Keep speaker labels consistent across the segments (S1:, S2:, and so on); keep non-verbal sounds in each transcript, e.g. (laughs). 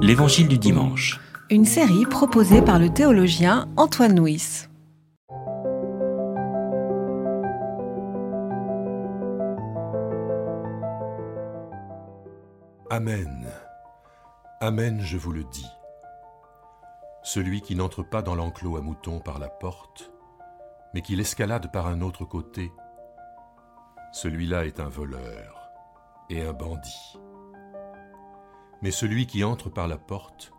S1: L'Évangile du dimanche.
S2: Une série proposée par le théologien Antoine Nuis.
S3: Amen. Amen, je vous le dis. Celui qui n'entre pas dans l'enclos à moutons par la porte, mais qui l'escalade par un autre côté, celui-là est un voleur et un bandit. Mais celui qui entre par la porte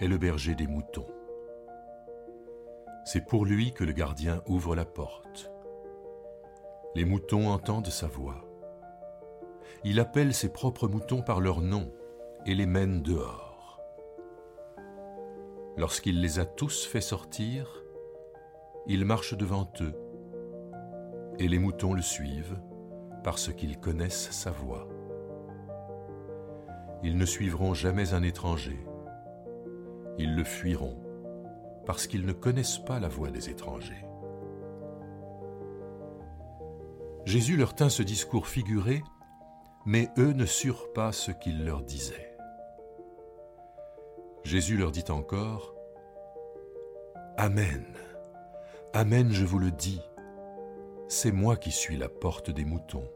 S3: est le berger des moutons. C'est pour lui que le gardien ouvre la porte. Les moutons entendent sa voix. Il appelle ses propres moutons par leur nom et les mène dehors. Lorsqu'il les a tous fait sortir, il marche devant eux, et les moutons le suivent parce qu'ils connaissent sa voix. Ils ne suivront jamais un étranger, ils le fuiront parce qu'ils ne connaissent pas la voix des étrangers. Jésus leur tint ce discours figuré, mais eux ne surent pas ce qu'il leur disait. Jésus leur dit encore, Amen, Amen, je vous le dis, c'est moi qui suis la porte des moutons.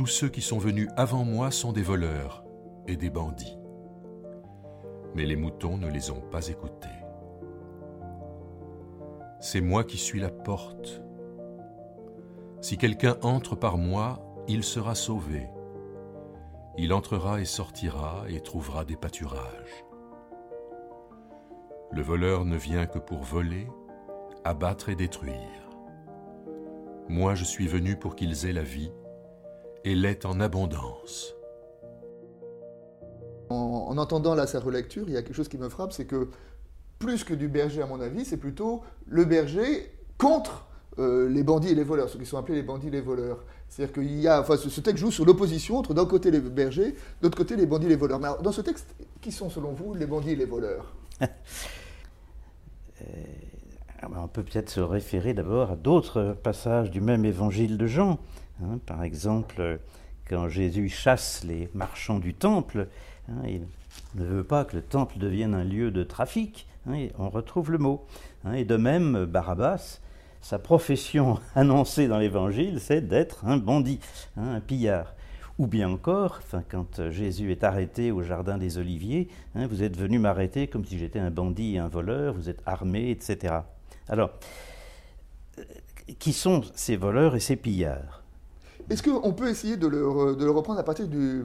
S3: Tous ceux qui sont venus avant moi sont des voleurs et des bandits mais les moutons ne les ont pas écoutés. C'est moi qui suis la porte. Si quelqu'un entre par moi, il sera sauvé. Il entrera et sortira et trouvera des pâturages. Le voleur ne vient que pour voler, abattre et détruire. Moi je suis venu pour qu'ils aient la vie, et l'aient en abondance.
S4: En, entendant là sa relecture, il y a quelque chose qui me frappe, c'est que plus que du berger, à mon avis, c'est plutôt le berger contre euh, les bandits et les voleurs, ceux qui sont appelés les bandits et les voleurs. C'est-à-dire qu'il y a, enfin, ce texte joue sur l'opposition entre d'un côté les bergers, de l'autre côté les bandits et les voleurs. Mais dans ce texte, qui sont selon vous les bandits et les voleurs? (laughs)
S5: Euh, On peut peut-être se référer d'abord à d'autres passages du même évangile de Jean. Hein. par exemple, quand Jésus chasse les marchands du temple, Hein, il ne veut pas que le temple devienne un lieu de trafic. Hein, on retrouve le mot. Et de même, Barabbas, sa profession (laughs) annoncée dans l'Évangile, c'est d'être un bandit, un pillard. Ou bien encore, quand Jésus est arrêté au Jardin des Oliviers, vous êtes venu m'arrêter comme si j'étais un bandit et un voleur, vous êtes armé, etc. Alors, euh, qui sont ces voleurs et ces pillards?
S4: Est-ce qu'on peut essayer de le, de le, reprendre à partir du,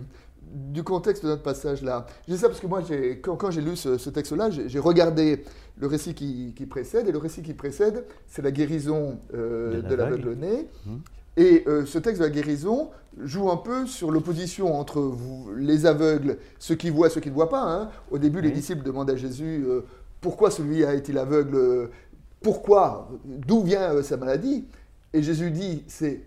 S4: du contexte de notre passage-là. Je dis ça parce que moi, quand, j'ai lu ce, texte-là, j'ai regardé le récit qui, précède, et le récit qui précède, c'est la guérison euh, de l'aveugle-né. Hum. Et euh, ce texte de la guérison joue un peu sur l'opposition entre vous, les aveugles, ceux qui voient, ceux qui ne voient pas. Hein. Au début, les disciples demandent à Jésus euh, pourquoi celui a été aveugle, pourquoi, d'où vient sa maladie? Et Jésus dit c'est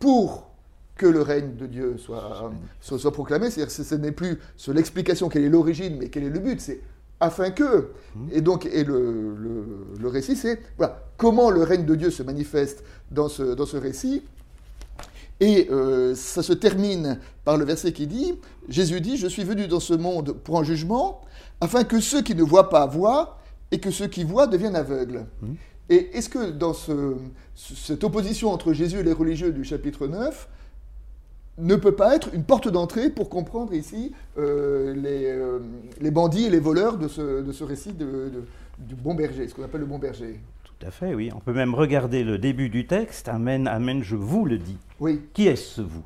S4: pour que le règne de Dieu soit, soit, proclamé. C'est-à-dire que ce n'est plus sur l'explication quelle est l'origine, mais quel est le but. C'est afin que. Mmh. Et donc, et le, le, récit, c'est voilà, comment le règne de Dieu se manifeste dans ce, dans ce récit. Et euh, ça se termine par le verset qui dit Jésus dit Je suis venu dans ce monde pour un jugement, afin que ceux qui ne voient pas voient, et que ceux qui voient deviennent aveugles. Mmh. Et est-ce que dans ce, cette opposition entre Jésus et les religieux du chapitre 9, ne peut pas être une porte d'entrée pour comprendre ici euh, les, euh, les, bandits et les voleurs de ce, de ce récit de, du bon berger, ce qu'on appelle le bon berger.
S5: Tout à fait, oui. On peut même regarder le début du texte. Amen, amen, je vous le dis.
S4: Oui.
S5: Qui est-ce vous?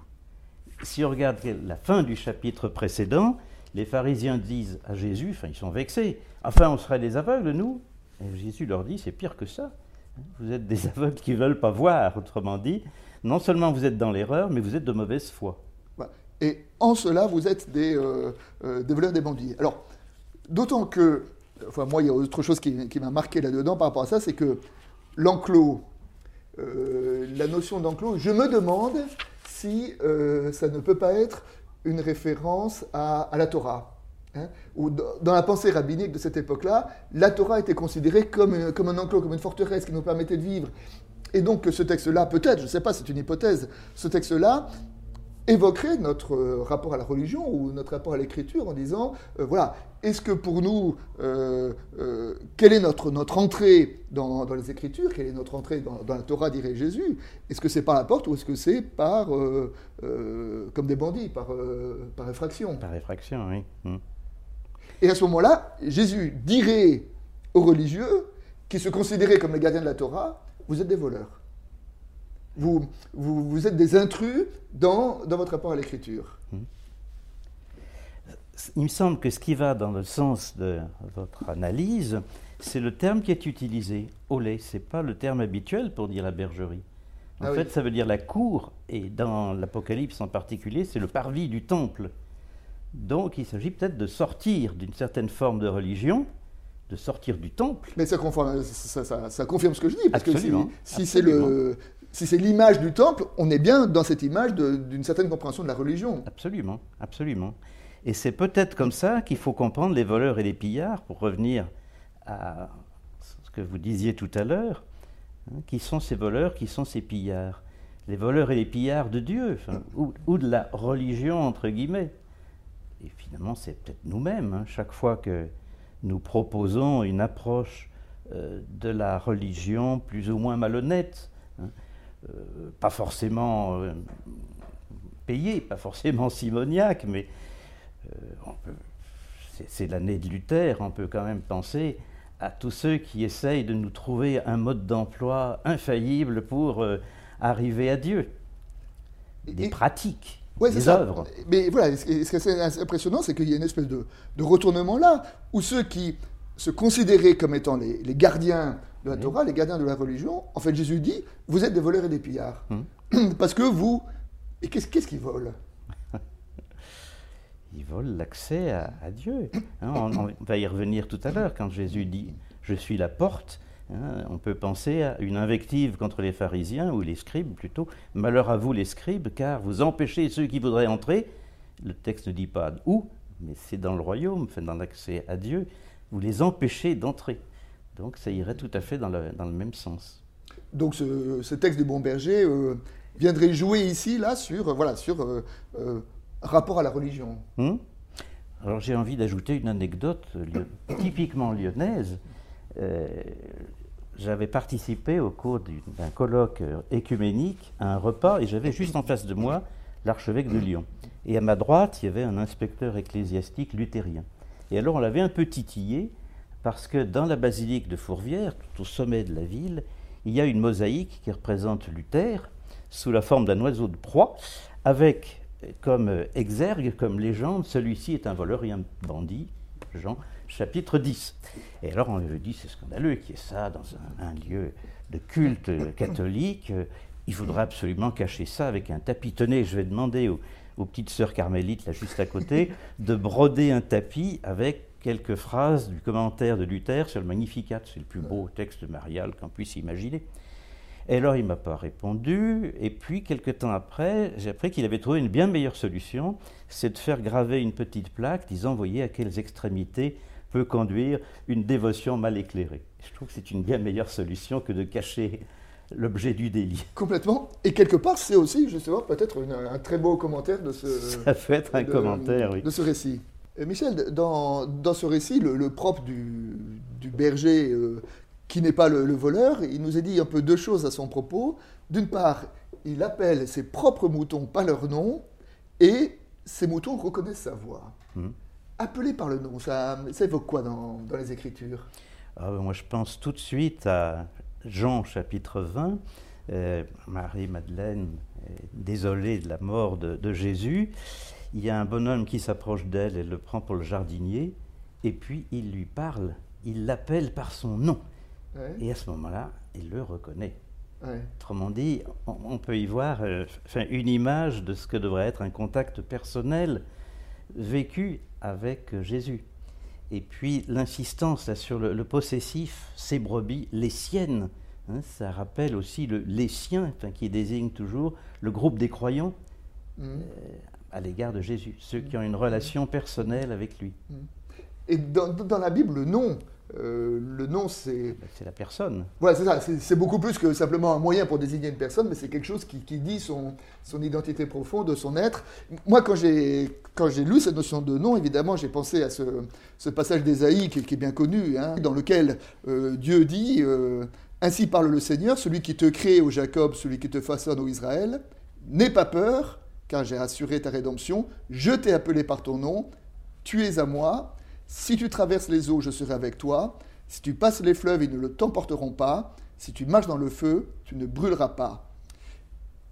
S5: Si on regarde la fin du chapitre précédent, les pharisiens disent à Jésus, enfin ils sont vexés, enfin on serait des aveugles, nous? Et Jésus leur dit, c'est pire que ça. Vous êtes des (laughs) aveugles qui ne veulent pas voir, autrement dit non seulement vous êtes dans l'erreur, mais vous êtes de mauvaise foi.
S4: Et en cela, vous êtes des, euh, euh, des voleurs, des bandits. Alors, d'autant que, enfin, moi, il y a autre chose qui, m'a marqué là-dedans par rapport à ça, c'est que l'enclos, euh, la notion d'enclos, je me demande si ça ne peut pas être une référence à, la Torah. Hein, dans la pensée rabbinique de cette époque-là, la Torah était considérée comme un enclos, comme une forteresse qui nous permettait de vivre. Et donc ce texte-là, peut-être, je ne sais pas, c'est une hypothèse, ce texte-là évoquerait notre euh, rapport à la religion ou notre rapport à l'écriture en disant, euh, voilà, est-ce que pour nous, euh, euh, quelle est notre, notre entrée dans, dans les Écritures Quelle est notre entrée dans, dans la Torah, dirait Jésus? Est-ce que c'est par la porte ou est-ce que c'est par, comme des bandits, par, par effraction?
S5: Par effraction, oui. Hmm.
S4: Et à ce moment-là, Jésus dirait aux religieux qui se considéraient comme les gardiens de la Torah, vous êtes des voleurs. Vous, vous, vous êtes des intrus dans, dans votre rapport à l'écriture.
S5: Il me semble que ce qui va dans le sens de votre analyse, c'est le terme qui est utilisé, olé. Ce n'est pas le terme habituel pour dire la bergerie. En
S4: Ah oui.
S5: fait, ça veut dire la cour, et dans l'Apocalypse en particulier, c'est le parvis du temple. Donc il s'agit peut-être de sortir d'une certaine forme de religion, de sortir du temple,
S4: Mais ça, confirme- ça- ça- ça confirme ce que je dis, parce
S5: Absolument,
S4: que si, si c'est le... Si c'est l'image du temple, on est bien dans cette image d'une certaine compréhension de la religion.
S5: Absolument, absolument. Et c'est peut-être comme ça qu'il faut comprendre les voleurs et les pillards, pour revenir à ce que vous disiez tout à l'heure. hein, qui sont ces voleurs, qui sont ces pillards Les voleurs et les pillards de Dieu, enfin, ou, ou de la religion, entre guillemets. Et finalement, c'est peut-être nous-mêmes, hein, chaque fois que nous proposons une approche euh, de la religion plus ou moins malhonnête, hein, euh, pas forcément euh, payée, pas forcément simoniaque, mais c'est- l'année de Luther, on peut quand même penser à tous ceux qui essayent de nous trouver un mode d'emploi infaillible pour arriver à Dieu. Des
S4: Et-
S5: pratiques,
S4: Ouais, ça.
S5: œuvres.
S4: Mais voilà, ce qui est impressionnant, c'est qu'il y a une espèce de, de retournement là, où ceux qui se considéraient comme étant les, les gardiens de la. Torah, les gardiens de la religion, en fait, Jésus dit Vous êtes des voleurs et des pillards.
S5: Hmm. (clears throat)
S4: Parce que vous. Et qu'est-ce qu'ils volent? (laughs)
S5: Ils volent l'accès à, à Dieu. Hein, on, on va y revenir tout à l'heure quand Jésus dit Je suis la porte. Hein, on peut penser à une invective contre les pharisiens ou les scribes plutôt. Malheur à vous les scribes, car vous empêchez ceux qui voudraient entrer. Le texte ne dit pas où, mais c'est dans le royaume, enfin, dans l'accès à Dieu. Vous les empêchez d'entrer. Donc ça irait tout à fait dans le, dans le même sens.
S4: Donc ce, ce texte du bon berger euh, viendrait jouer ici, là, sur, euh, voilà, sur euh, rapport à la religion.
S5: Hmm? Alors j'ai envie d'ajouter une anecdote typiquement lyonnaise. Euh, j'avais participé au cours du- d'un colloque euh, écuménique à un repas et j'avais juste en face de moi l'archevêque de Lyon. Et à ma droite, il y avait un inspecteur ecclésiastique luthérien. Et alors on l'avait un peu titillé parce que dans la basilique de Fourvière, tout au sommet de la ville, il y a une mosaïque qui représente Luther sous la forme d'un oiseau de proie avec euh, comme exergue, comme légende, celui-ci est un voleur et un bandit, Jean chapitre 10. Et alors on lui dit, c'est scandaleux qu'il y ait ça dans un, un lieu de culte catholique, il faudra absolument cacher ça avec un tapis. Tenez, je vais demander aux, aux petites sœurs carmélites, là juste à côté, (laughs) de broder un tapis avec quelques phrases du commentaire de Luther sur le Magnificat. C'est le plus beau texte marial qu'on puisse imaginer. Et alors il ne m'a pas répondu, et puis quelque temps après, j'ai appris qu'il avait trouvé une bien meilleure solution, c'est de faire graver une petite plaque disant, voyez à quelles extrémités peut conduire une dévotion mal éclairée. Je trouve que c'est une bien meilleure solution que de cacher l'objet du délit.
S4: Complètement. Et quelque part, c'est aussi, justement, peut-être une- un très beau commentaire de ce. (laughs)
S5: Ça peut être un
S4: de-
S5: commentaire, oui.
S4: de ce récit. Euh, Michel, dans, dans ce récit, le, le propre du, du berger euh, qui n'est pas le, le voleur, il nous a dit un peu deux choses à son propos. D'une part, il appelle ses propres moutons par leur nom et ces moutons reconnaissent sa voix.
S5: Mhm.
S4: Appelé par le nom, ça, ça évoque quoi dans, dans les Écritures?
S5: Ah ben, moi, je pense tout de suite à Jean chapitre 20. Euh, Marie-Madeleine est désolée de la mort de, de Jésus. Il y a un bonhomme qui s'approche d'elle, elle le prend pour le jardinier, et puis il lui parle, il l'appelle par son nom.
S4: Ouais,
S5: Et à ce moment-là, il le reconnaît.
S4: ouais.
S5: Autrement dit, on, on peut y voir euh, une image de ce que devrait être un contact personnel vécu avec euh, Jésus. Et puis l'insistance sur le, le possessif, ses brebis, les siennes, hein, ça rappelle aussi le, les siens, qui désigne toujours le groupe des croyants
S4: Mhm.
S5: à l'égard de Jésus, ceux qui ont une relation personnelle avec lui.
S4: Et dans, dans la Bible, le nom Euh, le nom, c'est.
S5: Ben, c'est la personne.
S4: Voilà, c'est ça. C'est beaucoup plus que simplement un moyen pour désigner une personne, mais c'est quelque chose qui, dit son, son, identité profonde, son être. Moi, quand j'ai lu cette notion de nom, évidemment, j'ai pensé à ce, ce passage d'Ésaïe qui, qui, est bien connu, hein, dans lequel euh, Dieu dit euh, Ainsi parle le Seigneur, celui qui te crée, au Jacob, celui qui te façonne, au Israël. N'aie pas peur, car j'ai assuré ta rédemption. Je t'ai appelé par ton nom. Tu es à moi. Si tu traverses les eaux, je serai avec toi. Si tu passes les fleuves, ils ne t'emporteront pas. Si tu marches dans le feu, tu ne brûleras pas.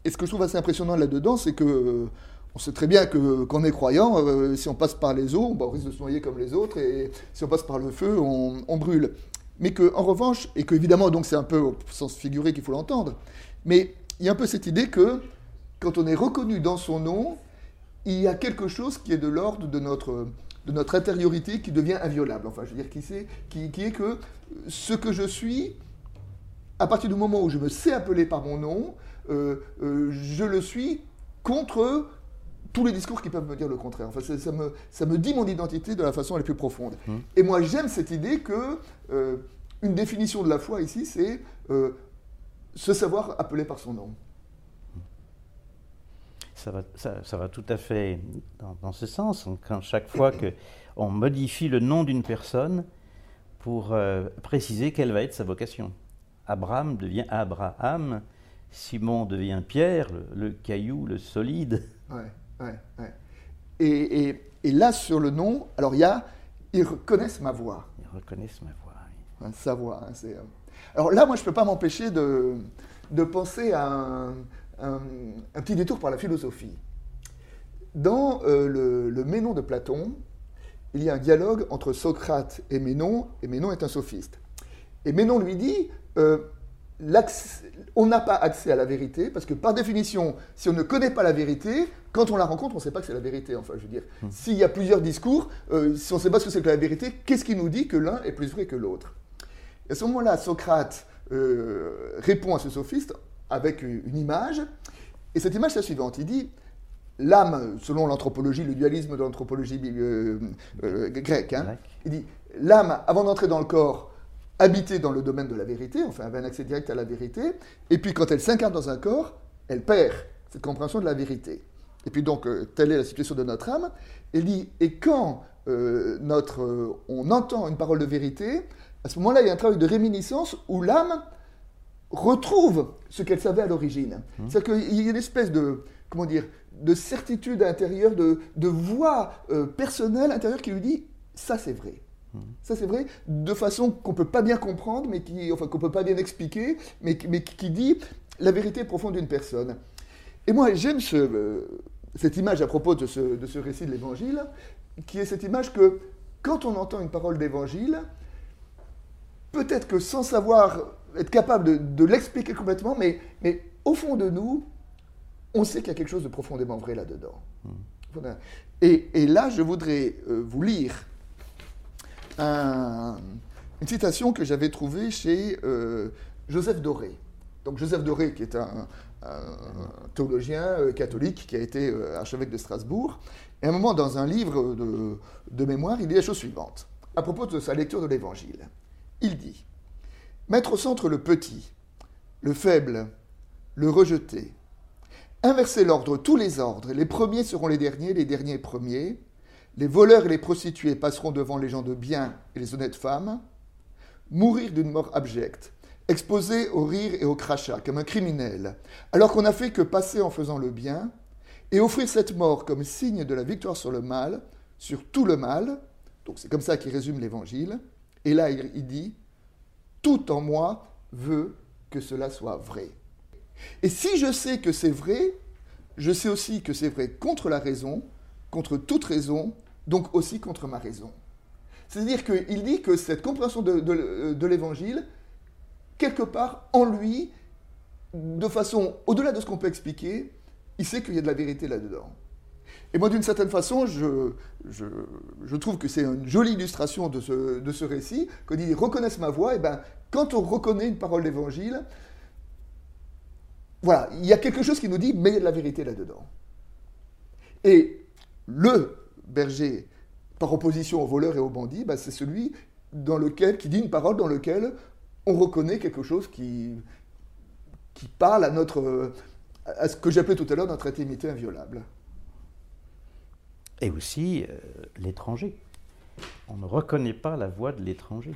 S4: Et ce que je trouve assez impressionnant là-dedans, c'est que euh, on sait très bien que qu'on est croyant, euh, si on passe par les eaux, on risque de se noyer comme les autres, et si on passe par le feu, on, brûle. Mais qu'en revanche, et qu'évidemment, donc c'est un peu au sens figuré qu'il faut l'entendre, mais il y a un peu cette idée que quand on est reconnu dans son nom, il y a quelque chose qui est de l'ordre de notre de notre intériorité qui devient inviolable. Enfin, je veux dire, qui, est, qui, qui est que ce que je suis, à partir du moment où je me sais appeler par mon nom, euh, euh, je le suis contre tous les discours qui peuvent me dire le contraire. Enfin, ça, me, ça me dit mon identité de la façon la plus profonde. Mmh. Et moi, j'aime cette idée que euh, une définition de la foi ici, c'est se savoir appeler par son nom
S5: ça va, tout à fait dans, ce sens. Quand chaque fois qu'on modifie le nom d'une personne pour euh, préciser quelle va être sa vocation. Abraham devient Abraham, Simon devient Pierre, le, caillou, le solide.
S4: Ouais, ouais, ouais. Et, là, sur le nom, alors il y a, ils reconnaissent ma voix.
S5: Ils reconnaissent ma voix,
S4: oui. sa voix. Hein, euh, alors là, moi, je ne peux pas m'empêcher de, de penser à un, un, petit détour par la philosophie. Dans euh, le, Ménon de Platon, il y a un dialogue entre Socrate et Ménon, et Ménon est un sophiste. Et Ménon lui dit, euh, on n'a pas accès à la vérité, parce que par définition, si on ne connaît pas la vérité, quand on la rencontre, on ne sait pas que c'est la vérité. Enfin, je veux dire, hmm. s'il y a plusieurs discours, euh, si on ne sait pas ce que c'est que la vérité, qu'est-ce qui nous dit que l'un est plus vrai que l'autre? Et à ce moment-là, Socrate répond à ce sophiste avec une image. Et cette image, c'est la suivante. Il dit l'âme, selon l'anthropologie, le dualisme de l'anthropologie euh, euh, grecque, hein, il dit l'âme, avant d'entrer dans le corps, habitait dans le domaine de la vérité, enfin avait un accès direct à la vérité, et puis quand elle s'incarne dans un corps, elle perd cette compréhension de la vérité. Et puis donc, euh, telle est la situation de notre âme. Il dit, et quand notre, on entend une parole de vérité, à ce moment-là, il y a un travail de réminiscence où l'âme retrouve ce qu'elle savait à l'origine. Mmh. C'est-à-dire qu'il y a une espèce de, comment dire, de certitude intérieure, de, de voix euh, personnelle intérieure qui lui dit ça c'est vrai. Mmh. Ça c'est vrai, de façon qu'on ne peut pas bien comprendre, mais qui, enfin qu'on peut pas bien expliquer, mais, mais qui dit la vérité profonde d'une personne. Et moi j'aime ce, euh, cette image à propos de ce, de ce récit de l'Évangile, qui est cette image que quand on entend une parole d'Évangile, peut-être que sans savoir être capable de, l'expliquer complètement, mais, mais au fond de nous, on sait qu'il y a quelque chose de profondément vrai là-dedans. Hmm. Et, là, je voudrais euh, vous lire une citation que j'avais trouvée chez euh, Joseph Doré. Donc Joseph Doré, qui est un, théologien euh, catholique qui a été archevêque de Strasbourg, et à un moment, dans un livre de, de mémoire, il dit la chose suivante, à propos de sa lecture de l'Évangile. Il dit Mettre au centre le petit, le faible, le rejeté. Inverser l'ordre, tous les ordres. Les premiers seront les derniers, les derniers premiers. Les voleurs et les prostituées passeront devant les gens de bien et les honnêtes femmes. Mourir d'une mort abjecte, exposé au rire et au crachat comme un criminel, alors qu'on n'a fait que passer en faisant le bien, et offrir cette mort comme signe de la victoire sur le mal, sur tout le mal. Donc c'est comme ça qu'il résume l'évangile. Et là, il dit tout en moi veut que cela soit vrai. Et si je sais que c'est vrai, je sais aussi que c'est vrai contre la raison, contre toute raison, donc aussi contre ma raison. C'est-à-dire qu'il dit que cette compréhension de, de l'évangile, quelque part en lui, de façon au-delà de ce qu'on peut expliquer, il sait qu'il y a de la vérité là-dedans. Et moi, d'une certaine façon, je, je, trouve que c'est une jolie illustration de ce, de ce récit, quand ils reconnaissent ma voix, et ben, quand on reconnaît une parole d'évangile, voilà, il y a quelque chose qui nous dit, mais il y a de la vérité là-dedans. Et le berger, par opposition aux voleurs et aux bandits, ben, c'est celui dans lequel, qui dit une parole dans laquelle on reconnaît quelque chose qui, qui parle à notre, à ce que j'appelais tout à l'heure notre intimité inviolable.
S5: Et aussi euh, l'étranger. On ne reconnaît pas la voix de l'étranger.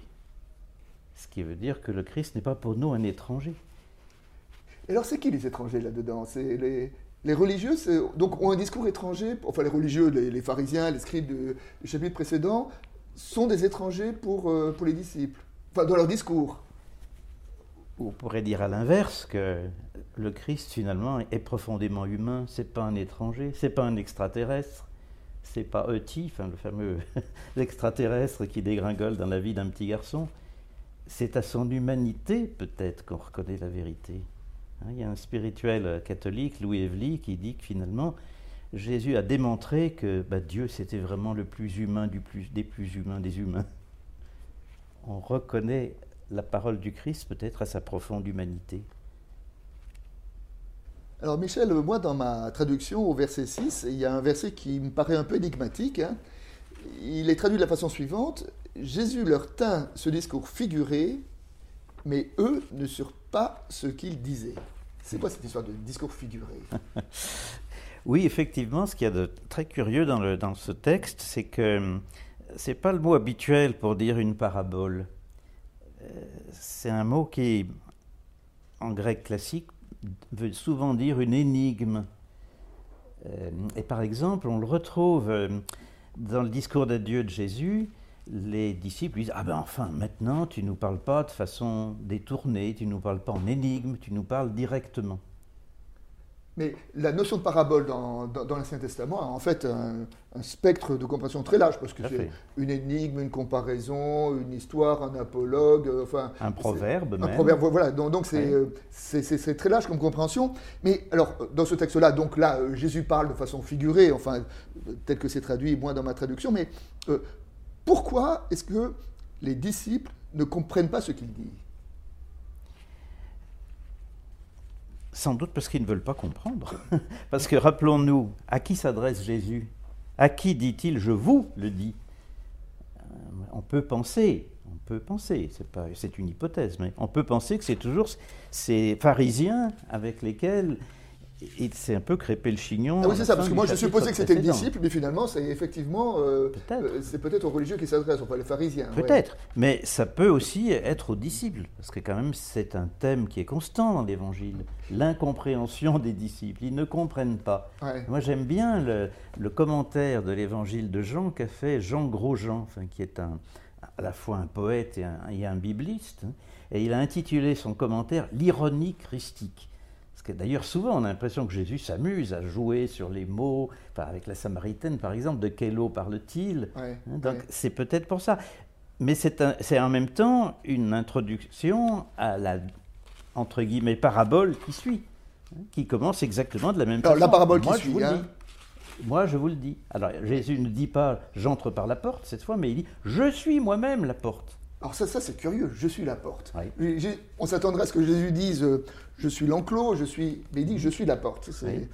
S5: Ce qui veut dire que le Christ n'est pas pour nous un étranger.
S4: Et alors, c'est qui les étrangers là-dedans? C'est les, les religieux, donc ont un discours étranger. Enfin, les religieux, les, pharisiens, les scribes du, chapitre précédent, sont des étrangers pour, euh, pour les disciples. Enfin, dans leur discours.
S5: On pourrait dire à l'inverse que le Christ finalement est profondément humain. C'est pas un étranger, c'est pas un extraterrestre, c'est pas Eti, enfin le fameux (laughs) extraterrestre qui dégringole dans la vie d'un petit garçon. C'est à son humanité peut-être qu'on reconnaît la vérité. Hein, il y a un spirituel catholique, Louis Evely, qui dit que finalement, Jésus a démontré que bah, Dieu, c'était vraiment le plus humain du plus, des plus humains des humains. On reconnaît la parole du Christ peut-être à sa profonde humanité.
S4: Alors Michel, moi dans ma traduction au verset 6, il y a un verset qui me paraît un peu énigmatique. Hein. Il est traduit de la façon suivante. Jésus leur tint ce discours figuré, mais eux ne surent pas ce qu'il disait. C'est quoi cette histoire de discours figuré? (laughs)
S5: Oui, effectivement, ce qu'il y a de très curieux dans, dans ce texte, c'est que hum, c'est pas le mot habituel pour dire une parabole. Euh, c'est un mot qui, en grec classique, veut souvent dire une énigme. Euh, et par exemple, on le retrouve euh, dans le discours d'adieu de Jésus les disciples disent Ah ben enfin, maintenant, tu ne nous parles pas de façon détournée, tu ne nous parles pas en énigme, tu nous parles directement.
S4: Mais la notion de parabole dans, dans, l'Ancien Testament a en fait un, spectre de compréhension très large, parce que c'est une énigme, une comparaison, une histoire, un apologue, euh, enfin...
S5: Un proverbe
S4: Un proverbe, voilà, donc, euh, c'est très large comme compréhension. Mais alors, dans ce texte-là, donc là, euh, Jésus parle de façon figurée, enfin, tel que c'est traduit, moins dans ma traduction, mais pourquoi est-ce que les disciples ne comprennent pas ce qu'il dit?
S5: Sans doute parce qu'ils ne veulent pas comprendre. (laughs) parce que rappelons-nous, à qui s'adresse Jésus? À qui dit-il je vous le dis? Euh, On peut penser, on peut penser, c'est une hypothèse, mais on peut penser que c'est toujours ces pharisiens avec lesquels il s'est un peu crépé le chignon.
S4: Ah oui, c'est ça, parce que moi je supposais que c'était le disciple, mais finalement c'est effectivement, euh, euh, c'est peut-être aux religieux qui s'adressent, enfin les pharisiens.
S5: Peut-être, mais ça peut aussi être aux disciples, parce que quand même c'est un thème qui est constant dans l'Évangile, l'incompréhension des disciples, ils ne comprennent pas. Moi j'aime bien le, commentaire de l'Évangile de Jean qu'a fait Jean Grosjean, enfin, qui est un, à la fois un poète et un, un bibliste, hein, et il a intitulé son commentaire L'ironie christique. Parce que d'ailleurs, souvent, on a l'impression que Jésus s'amuse à jouer sur les mots, avec la Samaritaine, par exemple, de quel eau parle-t-il? Hein, Donc, c'est peut-être pour ça. Mais c'est en même temps une introduction à la, entre guillemets, parabole qui suit, hein, qui commence exactement de la même
S4: façon.
S5: la
S4: parabole qui suit, hein.
S5: Moi, je vous le dis. Alors, Jésus ne dit pas j'entre par la porte cette fois, mais il dit je suis moi-même la porte.
S4: Alors ça, ça c'est curieux, je suis la porte. On s'attendrait à ce que Jésus dise euh, je suis l'enclos, je suis. Mais il dit je suis la porte.
S5: C'est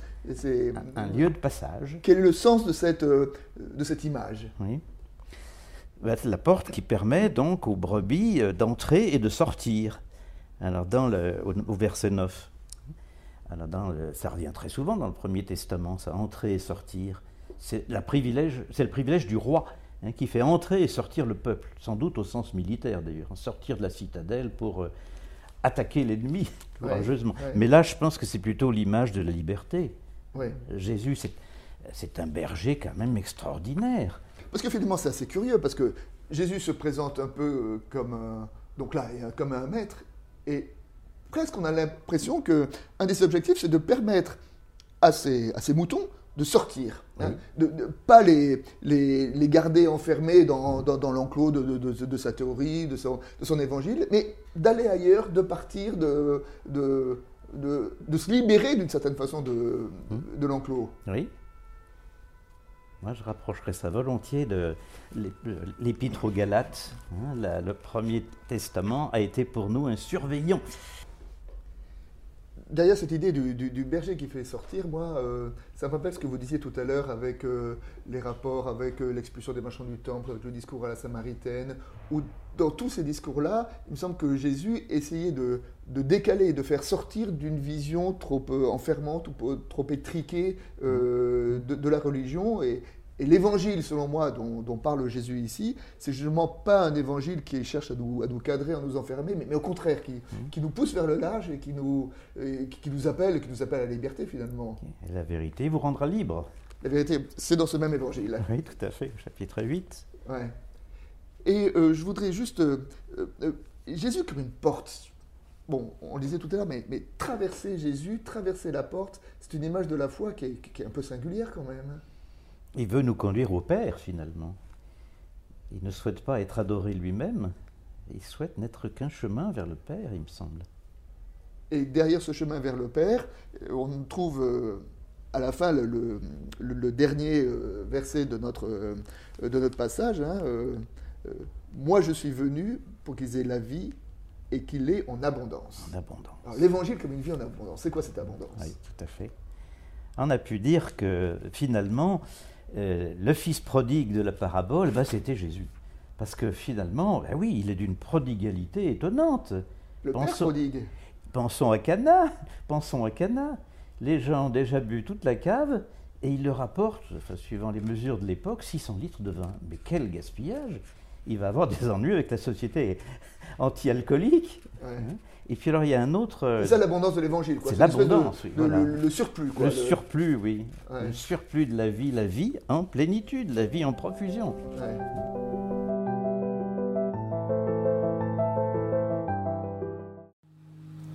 S5: un, lieu de passage.
S4: Quel est le sens de cette, euh, de cette image?
S5: Oui. Bah, la porte qui permet donc aux brebis euh, d'entrer et de sortir. Alors dans le, au, verset 9, alors dans ça revient très souvent dans le Premier Testament, ça, entrer et sortir. C'est le privilège du roi Hein, qui fait entrer et sortir le peuple, sans doute au sens militaire d'ailleurs, sortir de la citadelle pour euh, attaquer l'ennemi courageusement. Mais là, je pense que c'est plutôt l'image de la liberté. Jésus, c'est un berger quand même extraordinaire.
S4: Parce que finalement, c'est assez curieux, parce que Jésus se présente un peu euh, comme un, donc là, comme un maître, et presque on a l'impression que un des objectifs, c'est de permettre à ces, à ces moutons de sortir, hein, de ne pas les, les, garder enfermés dans, dans, l'enclos de, de, sa théorie, de son, de son évangile, mais d'aller ailleurs, de partir, de, de, de, se libérer d'une certaine façon de, hum. de l'enclos.
S5: Oui. Moi, je rapprocherais ça volontiers de l'épître aux Galates. Hein, le Premier Testament a été pour nous un surveillant
S4: derrière cette idée du, berger qui fait sortir, moi, euh, ça me rappelle ce que vous disiez tout à l'heure avec euh, les rapports avec euh, l'expulsion des marchands du temple, avec le discours à la Samaritaine, où dans tous ces discours-là, il me semble que Jésus essayait de, décaler, de faire sortir d'une vision trop enfermante ou trop étriquée de, de la religion. Et, et l'évangile, selon moi, dont, dont parle Jésus ici, c'est justement pas un évangile qui cherche à nous, à nous cadrer, à nous enfermer, mais, mais au contraire, qui, qui nous pousse vers le large et qui nous, et qui, nous appelle, qui nous appelle à la liberté finalement.
S5: Et la vérité vous rendra libre.
S4: La vérité, c'est dans ce même évangile.
S5: Oui, tout à fait, au chapitre 8.
S4: Ouais. Et euh, je voudrais juste. euh, euh, Jésus comme une porte. Bon, on le disait tout à l'heure, mais, mais traverser Jésus, traverser la porte, c'est une image de la foi qui est, qui est un peu singulière quand même.
S5: Il veut nous conduire au Père, finalement. Il ne souhaite pas être adoré lui-même. Il souhaite n'être qu'un chemin vers le Père, il me semble.
S4: Et derrière ce chemin vers le Père, euh, on trouve euh, à la fin le, le- le- le dernier euh, verset de notre, euh, de notre passage. hein, Moi je suis venu pour qu'ils aient la vie et qu'il l'ait en abondance.
S5: En abondance.
S4: L'évangile comme une vie en abondance. C'est quoi cette abondance?
S5: Oui, tout à fait. On a pu dire que finalement, euh, le fils prodigue de la parabole, ben, c'était Jésus. Parce que finalement, ben oui, il est d'une prodigalité étonnante.
S4: Le Père
S5: Pensons-
S4: prodigue.
S5: Pensons à Cana, pensons à Cana. Les gens ont déjà bu toute la cave et il leur apporte, enfin, suivant les mesures de l'époque, 600 litres de vin. Mais quel gaspillage Il va avoir (laughs) des ennuis avec la société anti-alcoolique.
S4: Ouais.
S5: hein. Et puis alors il y a un autre... euh,
S4: C'est ça l'abondance de l'évangile. quoi.
S5: c'est l'abondance, oui, voilà.
S4: le, le surplus. Quoi,
S5: le surplus, oui.
S4: Ouais.
S5: Le surplus de la vie, la vie en plénitude, la vie en profusion.
S4: Ouais.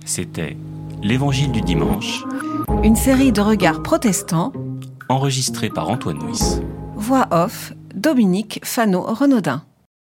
S1: C'était L'Évangile du dimanche,
S2: Une série de regards protestants,
S1: enregistré par Antoine Nuis.
S2: voix off, Dominique Fano-Renaudin.